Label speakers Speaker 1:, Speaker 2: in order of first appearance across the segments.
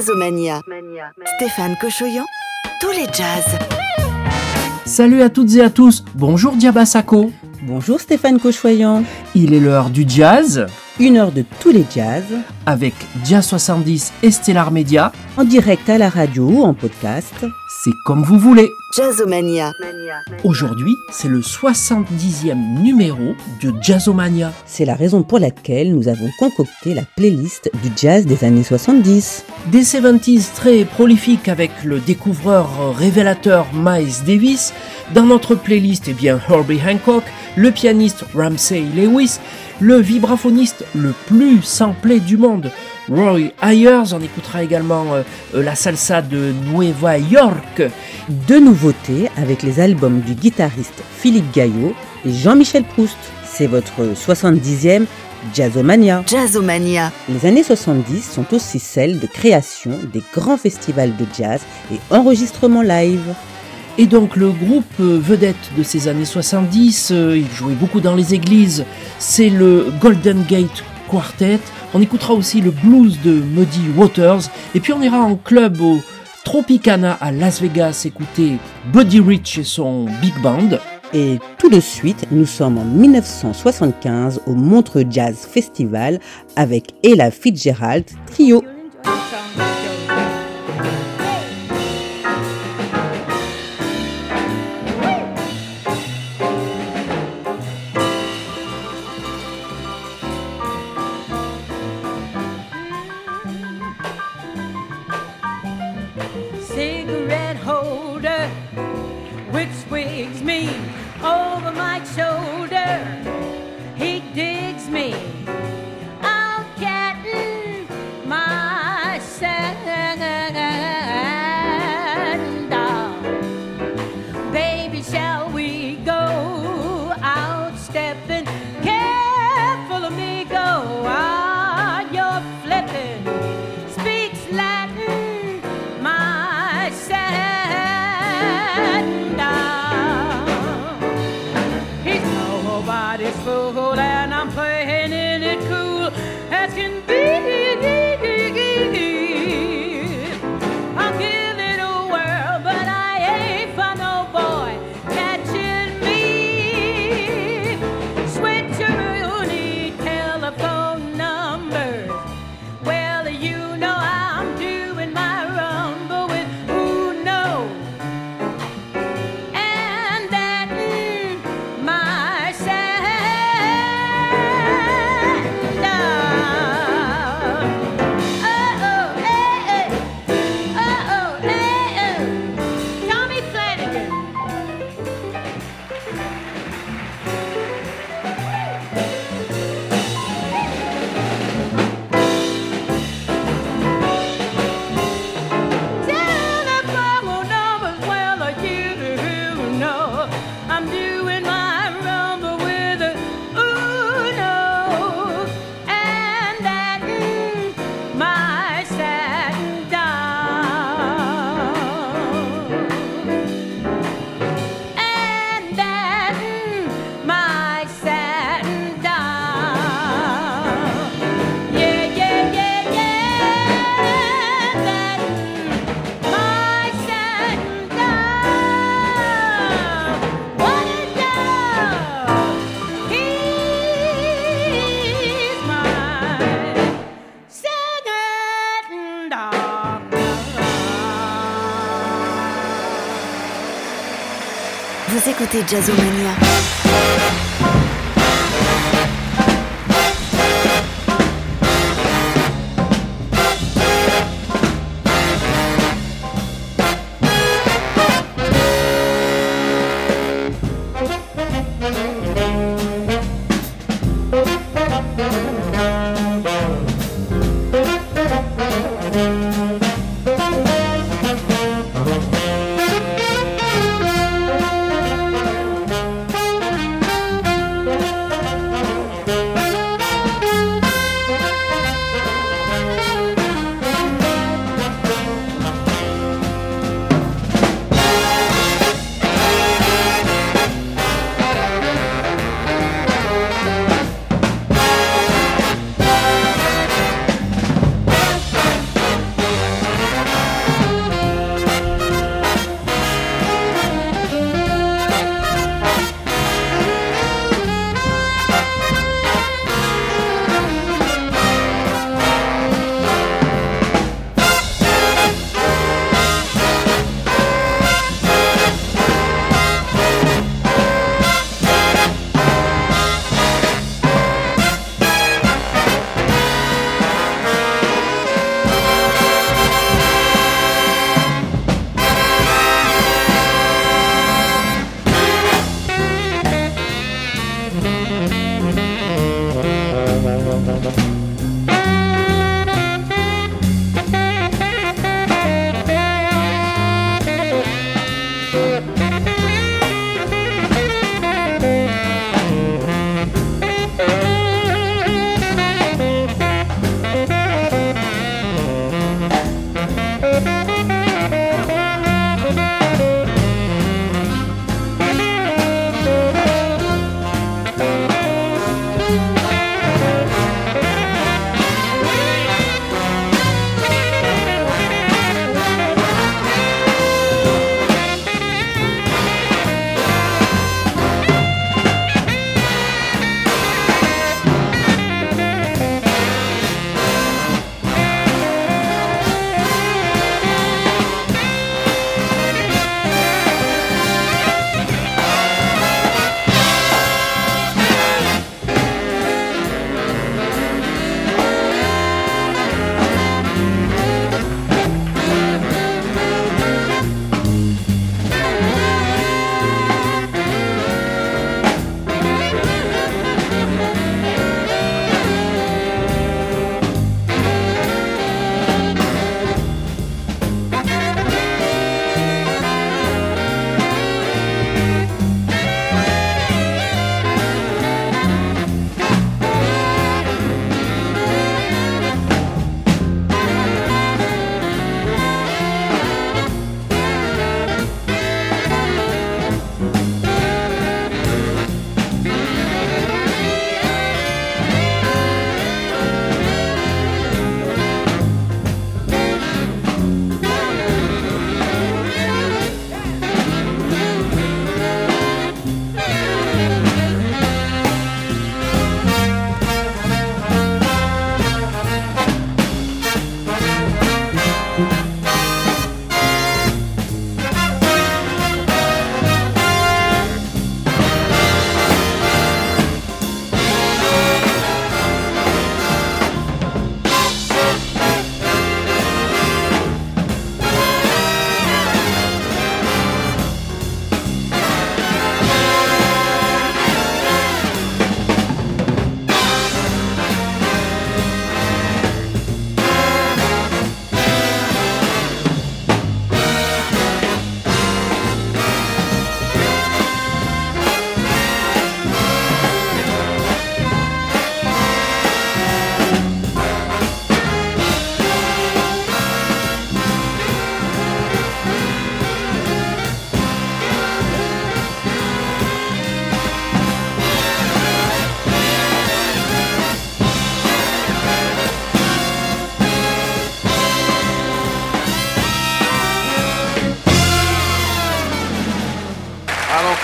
Speaker 1: Jazzomania. Stéphane Cochoyan, tous les jazz.
Speaker 2: Salut à toutes et à tous, bonjour Diabasako.
Speaker 3: Bonjour Stéphane Cochoyan.
Speaker 2: Il est l'heure du jazz.
Speaker 3: Une heure de tous les jazz.
Speaker 2: Avec Jazz 70 et Stellar Media.
Speaker 3: En direct à la radio ou en podcast.
Speaker 2: C'est comme vous voulez.
Speaker 1: Jazzomania.
Speaker 2: Aujourd'hui, c'est le 70e numéro de Jazzomania.
Speaker 3: C'est la raison pour laquelle nous avons concocté la playlist du jazz des années 70.
Speaker 2: Des 70s très prolifiques avec le découvreur révélateur Miles Davis. Dans notre playlist, eh bien, Herbie Hancock, le pianiste Ramsey Lewis, le vibraphoniste le plus samplé du monde, Roy Ayers. On écoutera également euh, euh, la salsa de Nueva York.
Speaker 3: Deux nouveautés avec les albums du guitariste Philippe Gaillot et Jean-Michel Proust. C'est votre 70e Jazzomania.
Speaker 1: Jazzomania.
Speaker 3: Les années 70 sont aussi celles de création des grands festivals de jazz et enregistrements live.
Speaker 2: Et donc le groupe euh, vedette de ces années 70, il jouait beaucoup dans les églises, c'est le Golden Gate Quartet. On écoutera aussi le blues de Muddy Waters. Et puis on ira en club au Tropicana à Las Vegas écouter Buddy Rich et son Big Band.
Speaker 3: Et tout de suite, nous sommes en 1975 au Montreux Jazz Festival avec Ella Fitzgerald Trio.
Speaker 1: I'm doing my C'était Jazzomania.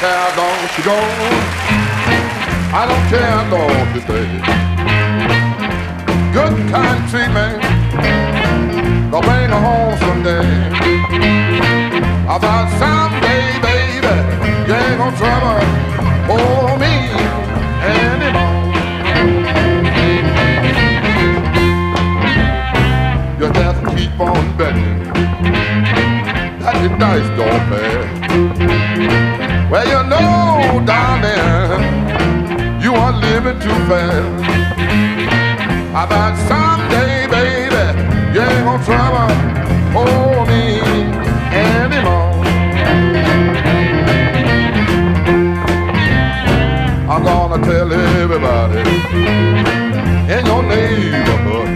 Speaker 4: You go. I don't care, don't you stay. Good kind treatment, gonna bring her home someday. Thought someday, baby, you ain't gonna trouble for me anymore. You just keep on betting that the dice don't pay. Well, you know, darling, you are living too fast. I thought someday, baby, you ain't gonna trouble for me anymore. I'm gonna tell everybody in your neighborhood,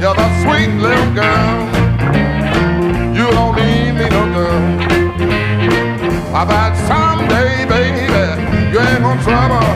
Speaker 4: you're the sweet little girl.
Speaker 5: from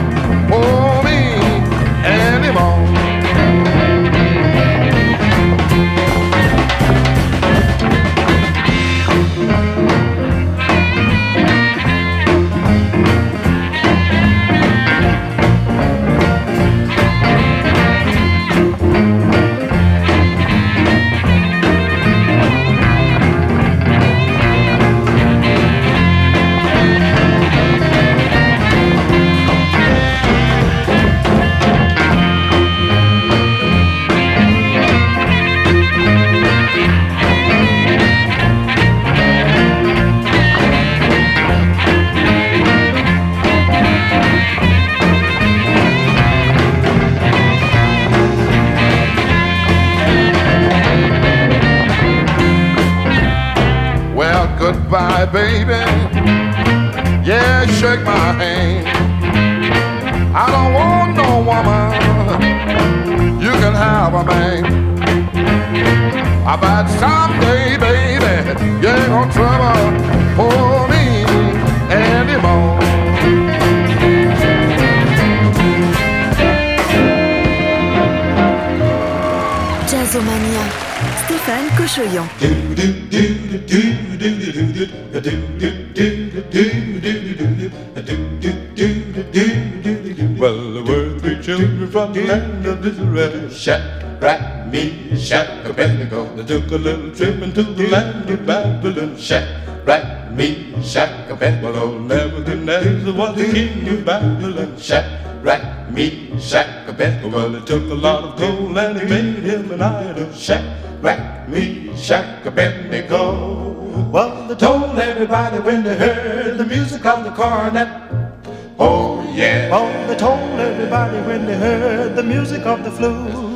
Speaker 5: They took a little trip into the land of Babylon. Shadrach, Meshach, Abednego. Nebuchadnezzar was the king of Babylon. shack rack me Shadrach, Meshach, Abednego. Well, it took a lot of gold and he made him an idol. Shadrach, Meshach, Abednego. Well, they told everybody when they heard the music of the cornet. Oh yeah. Oh, they told everybody when they heard the music of the flute.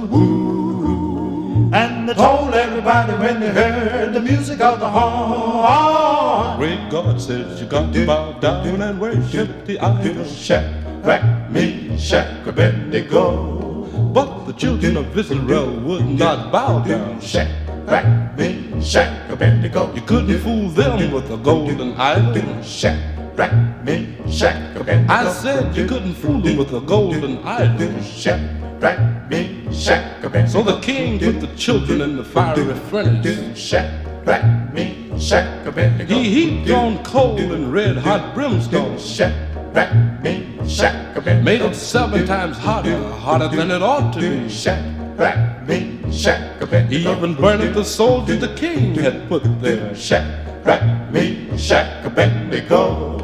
Speaker 5: Everybody when they heard the music of the horn. Great God says you got to bow down and worship the idol. Shadrach, Meshach, Abednego. But the children of Israel would not bow down. Shadrach, Meshach, Abednego. You couldn't fool them with a golden idol. Shadrach, Meshach, Abednego. I said you couldn't fool them with a golden idol. Shadrach, Meshach, Abednego. So the king put the children in the fiery furnace. Shadrach, Meshach, Abednego. He heaped on coal and red hot brimstone. Shadrach, Meshach, Abednego. Made it seven times hotter, hotter than it ought to be. Shadrach, Meshach, Abednego. Even burned the soldiers the king had put there. Shadrach, Meshach, Abednego.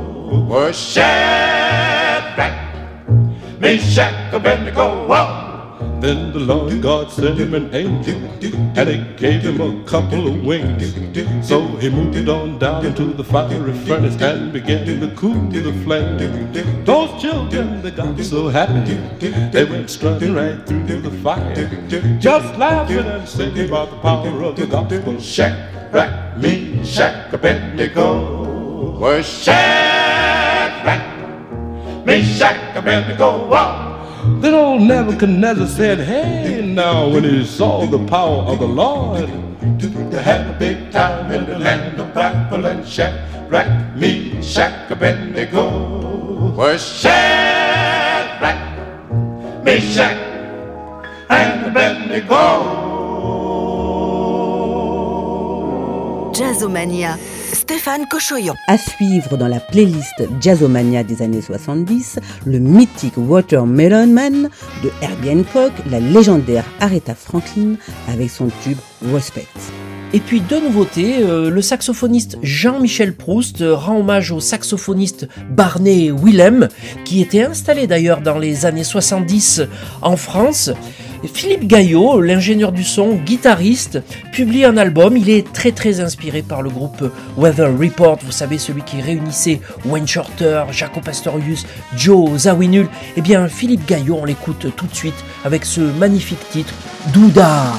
Speaker 5: Was Shadrach, Meshach, Abednego. Whoa. Then the Lord God sent him an angel, and he gave him a couple of wings. So he moved on down into the fiery furnace and began to cool the flame. Those children, they got so happy, they went strutting right through the fire, just laughing and singing about the power of the gospel. Shadrach, Meshach, Abednego. Was Shadrach, Meshach, Abednego. Whoa. Then old Nebuchadnezzar said, Hey, now, when he saw the power of the Lord, they had a big time in the land of Babylon. Shadrach, Meshach, Abednego. Was Shadrach, Meshach, and Abednego.
Speaker 1: Jazzomania. Stéphane Cochoyan.
Speaker 3: À suivre dans la playlist Jazzomania des années 70, le mythique Watermelon Man de Herbie Hancock, la légendaire Aretha Franklin avec son tube Respect.
Speaker 2: Et puis deux nouveautés, euh, le saxophoniste Jean-Michel Proust euh, rend hommage au saxophoniste Barney Willem, qui était installé d'ailleurs dans les années 70 en France. Philippe Gaillot, l'ingénieur du son, guitariste, publie un album. Il est très très inspiré par le groupe Weather Report, vous savez, celui qui réunissait Wayne Shorter, Jaco Pastorius, Joe Zawinul. Eh bien, Philippe Gaillot, on l'écoute tout de suite avec ce magnifique titre, Douda.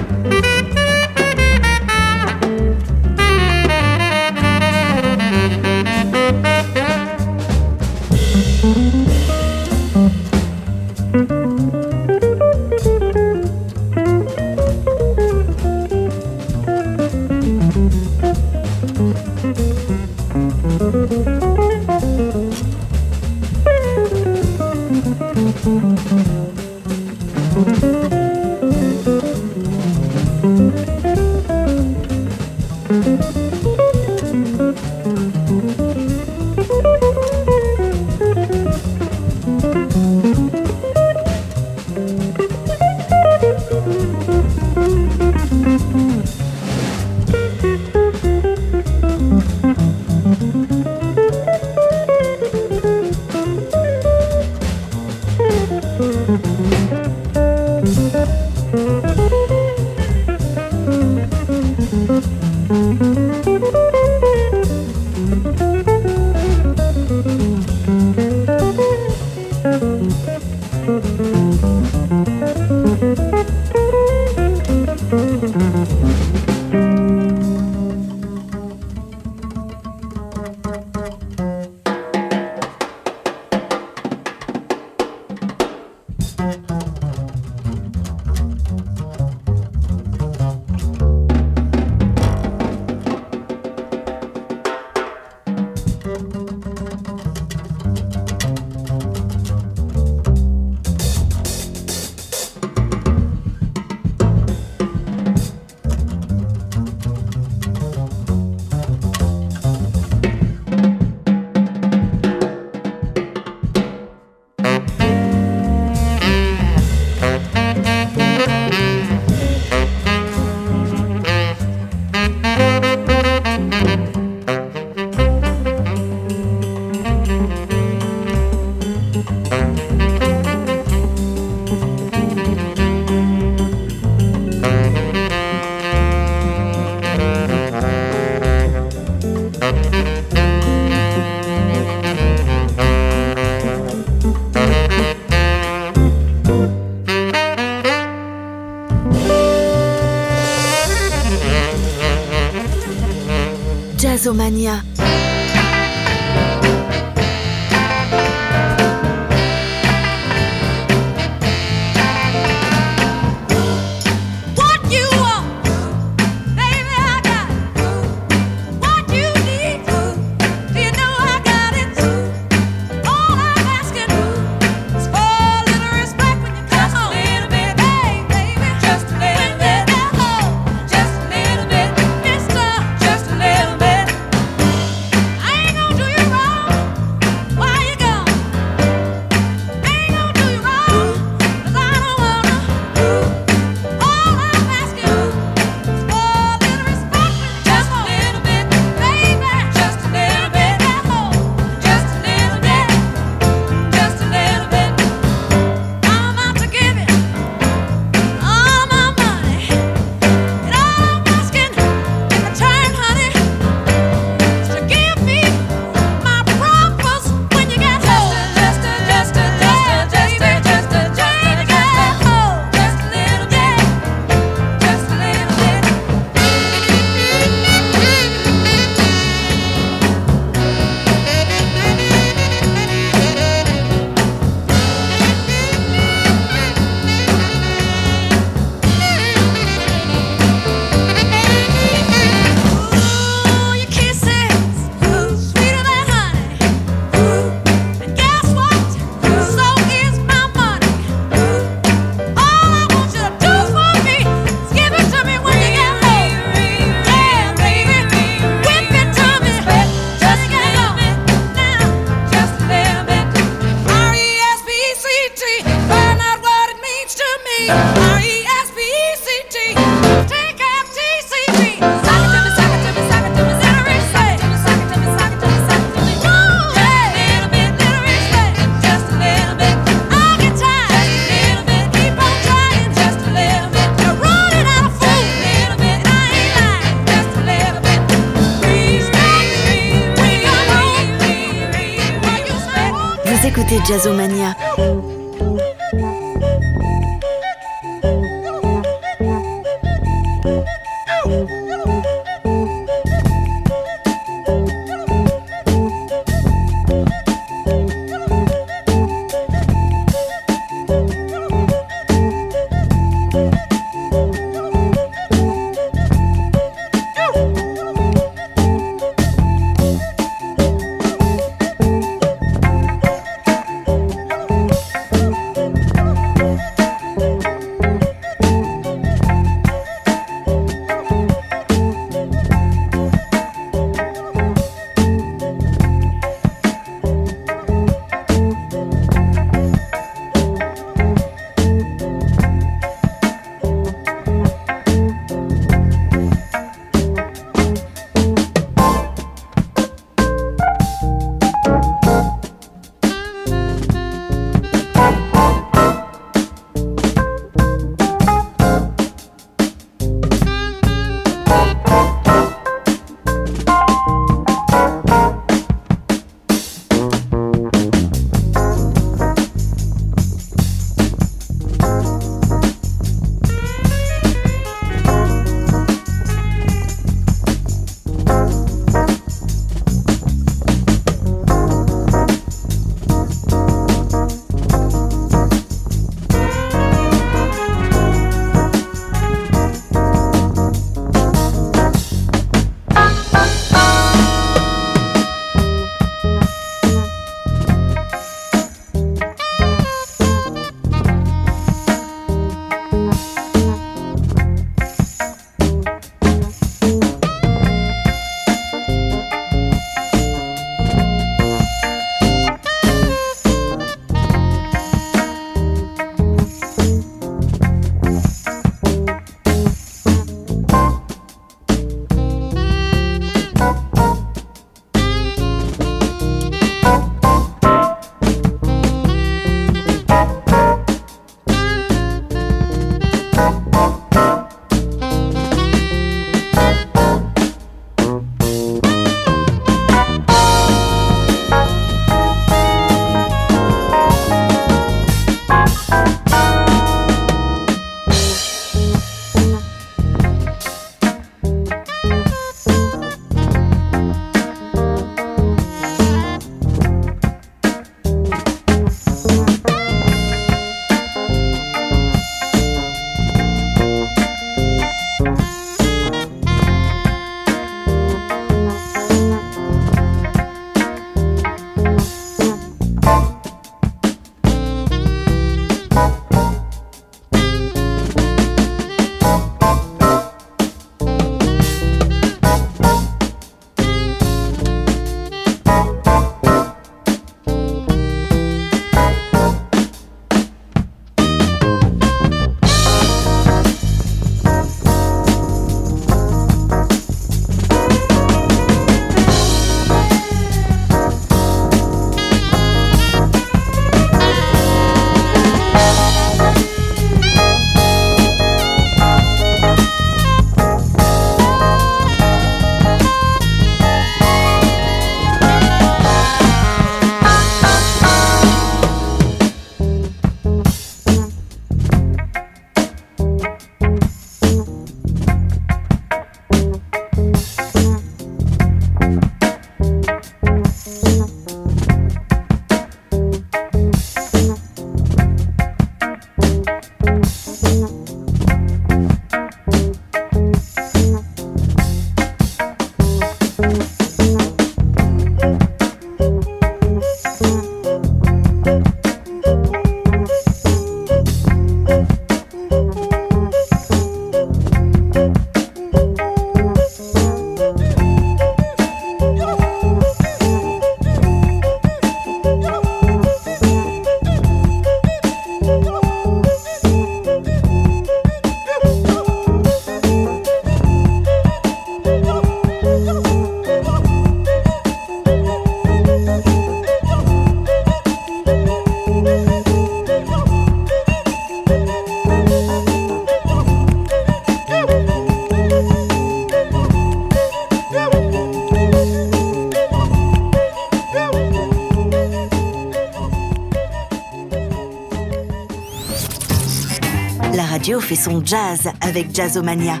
Speaker 1: Fait son jazz avec Jazzomania.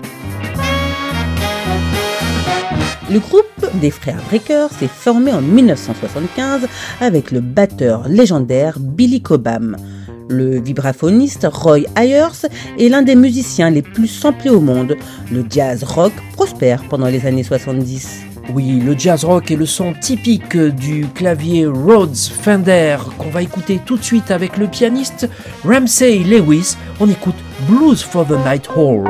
Speaker 3: Le groupe des frères Breakers s'est formé en 1975 avec le batteur légendaire Billy Cobham. Le vibraphoniste Roy Ayers est l'un des musiciens les plus samplés au monde. Le jazz rock prospère pendant les années 70.
Speaker 2: Oui, le jazz rock est le son typique du clavier Rhodes Fender qu'on va écouter tout de suite avec le pianiste Ramsey Lewis. On écoute Blues for the Night Hall.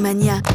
Speaker 1: Mania.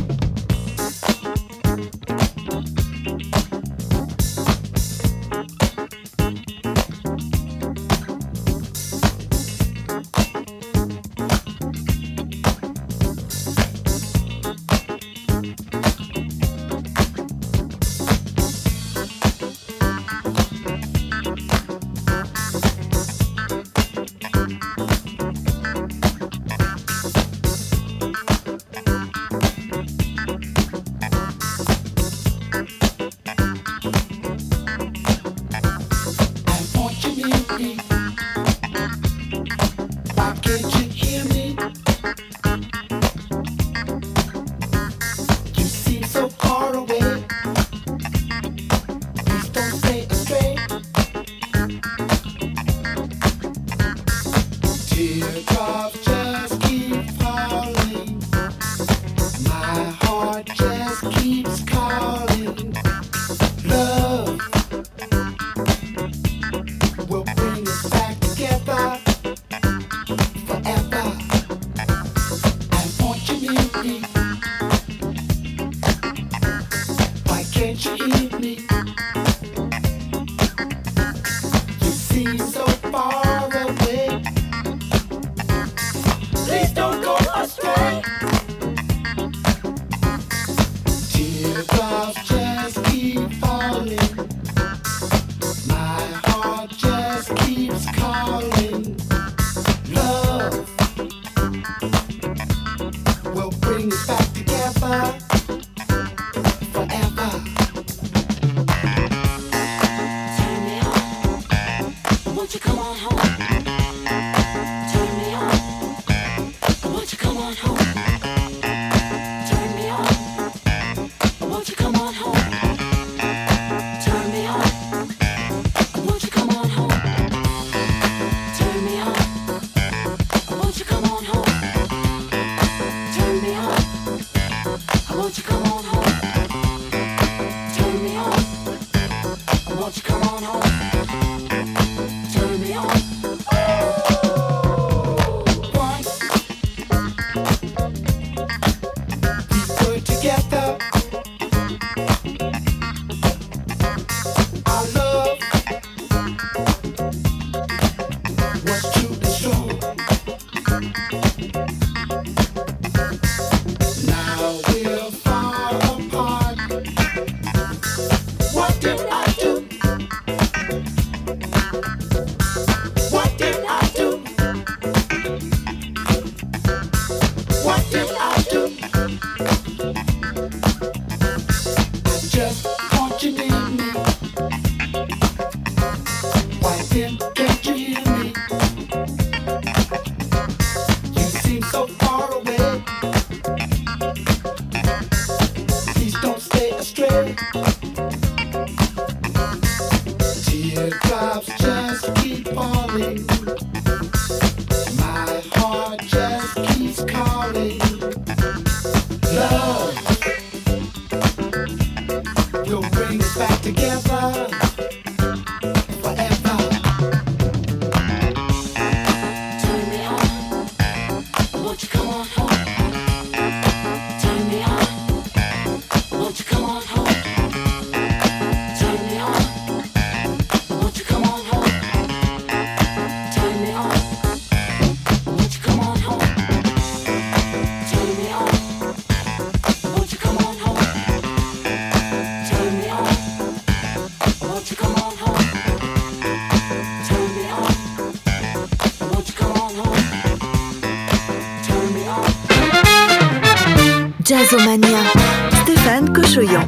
Speaker 6: won't you come
Speaker 1: on
Speaker 3: home? Stéphane Cochoyan.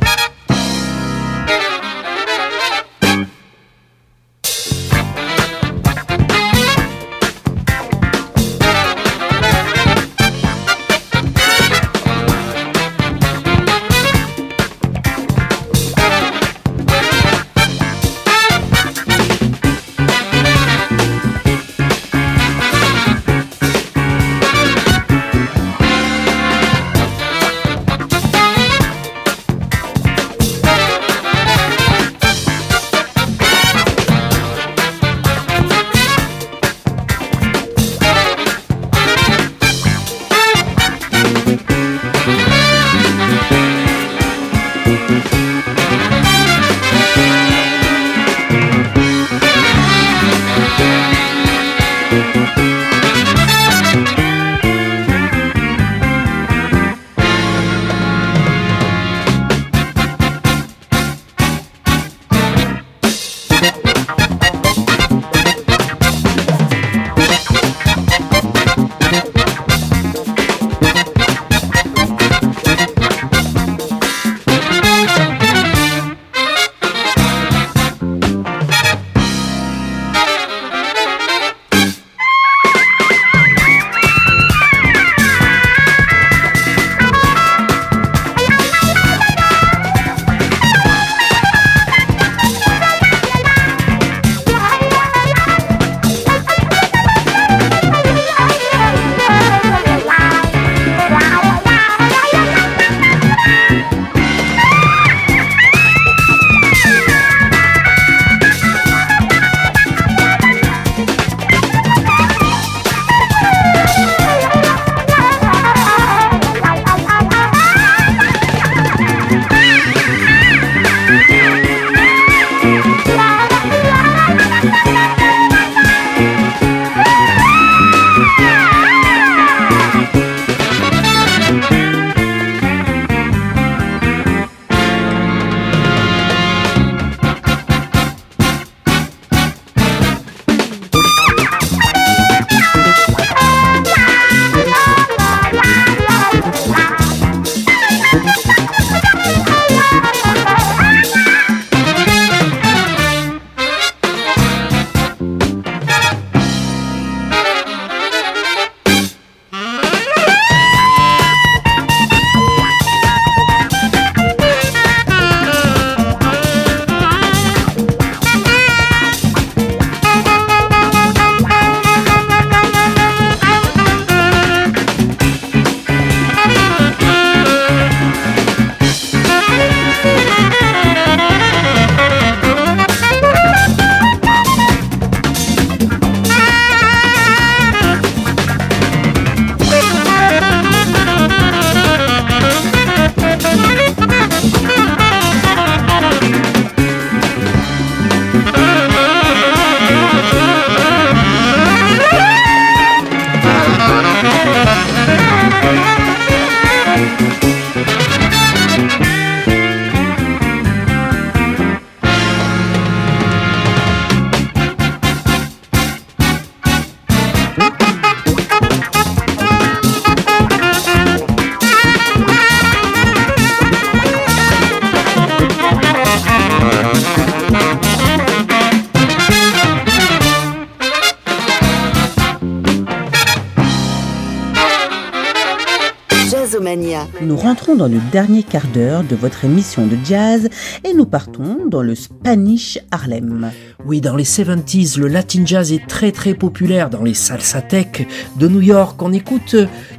Speaker 3: Le dernier quart d'heure de votre émission de jazz et nous partons dans le Spanish Harlem.
Speaker 2: Oui, dans les 70s, le latin jazz est très très populaire dans les salsa tech de New York. On écoute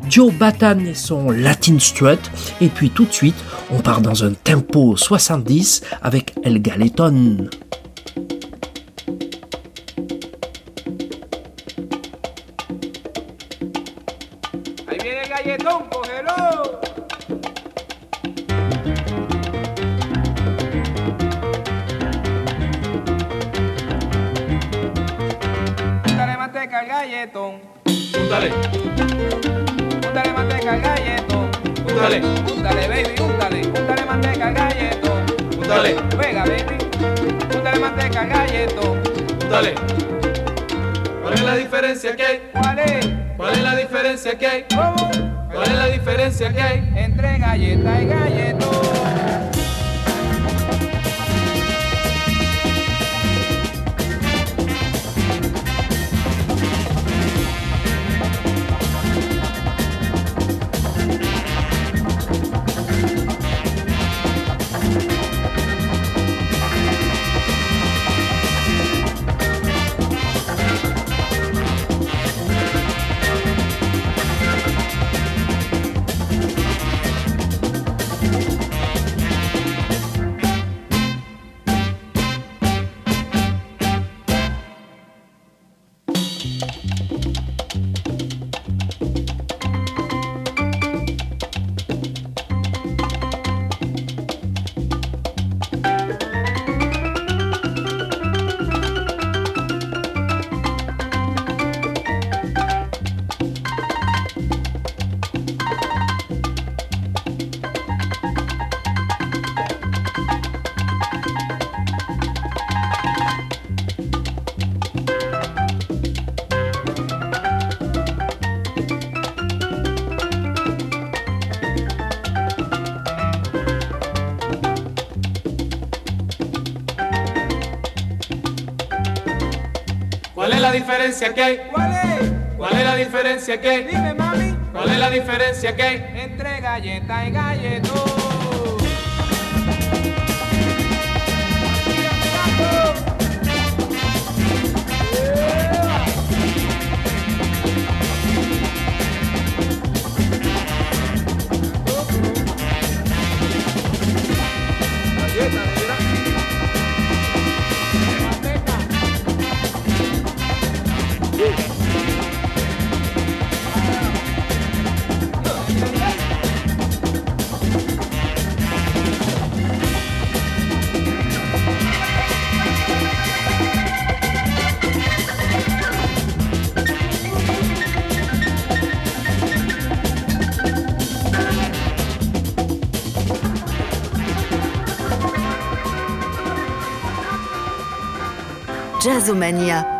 Speaker 2: Joe Batan et son Latin Strut. Et puis tout de suite, on part dans un tempo 70 avec El Galeton.
Speaker 7: Úntale. Úntale manteca al galletón. Úntale. Úntale, baby, úntale. Úntale manteca al galletón. Úntale. Venga, baby. Úntale manteca al galletón. Úntale. ¿Cuál es la diferencia que hay? ¿Cuál es? ¿Cuál es la diferencia que hay? ¿Cómo? ¿Cuál es la diferencia que hay? Entre galleta y galletón. Diferencia que hay?
Speaker 8: ¿Cuál es?
Speaker 7: ¿Cuál es la diferencia que hay?
Speaker 8: Dime, mami.
Speaker 7: ¿Cuál es la diferencia que hay?
Speaker 8: Entre galleta y galletón.
Speaker 1: Jazzomania.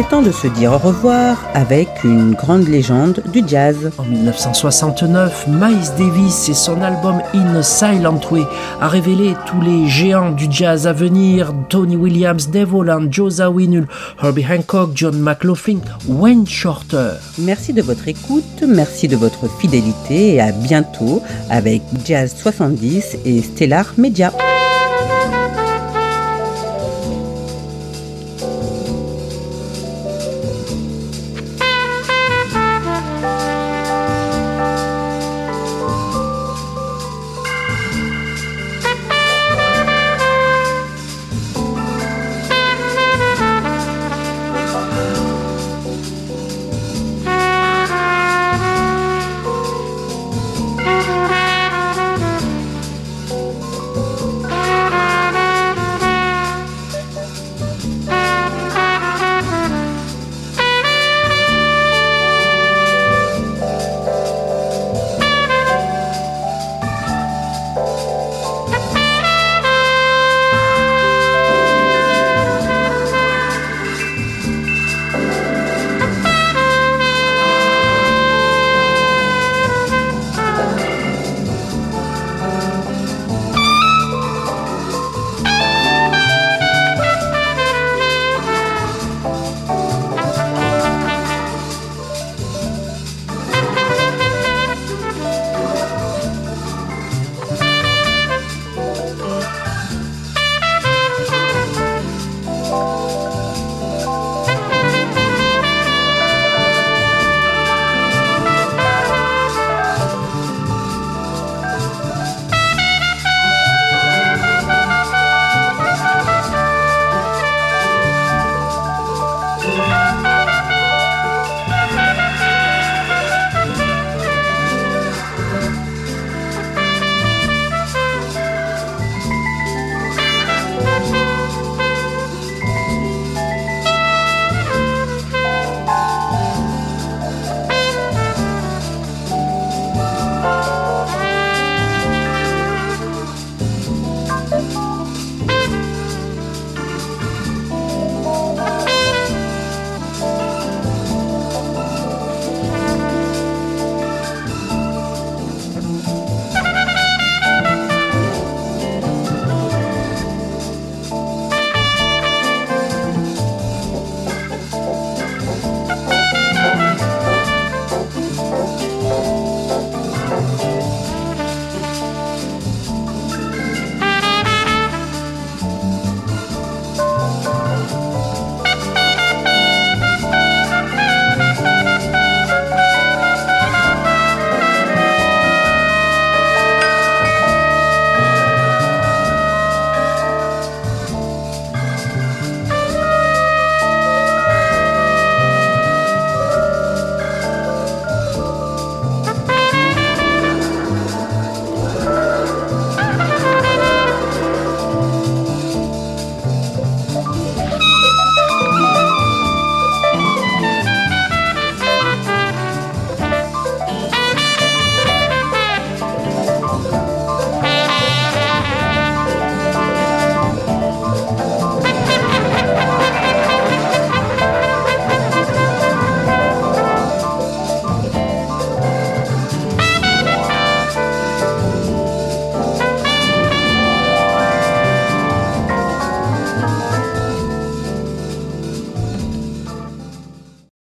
Speaker 3: Est temps de se dire au revoir avec une grande légende du jazz.
Speaker 2: En 1969, Miles Davis et son album In a Silent Way a révélé tous les géants du jazz à venir Tony Williams, Dave Holland, Joe Zawinul, Herbie Hancock, John McLaughlin, Wayne Shorter.
Speaker 3: Merci de votre écoute, merci de votre fidélité et à bientôt avec Jazz 70 et Stellar Media.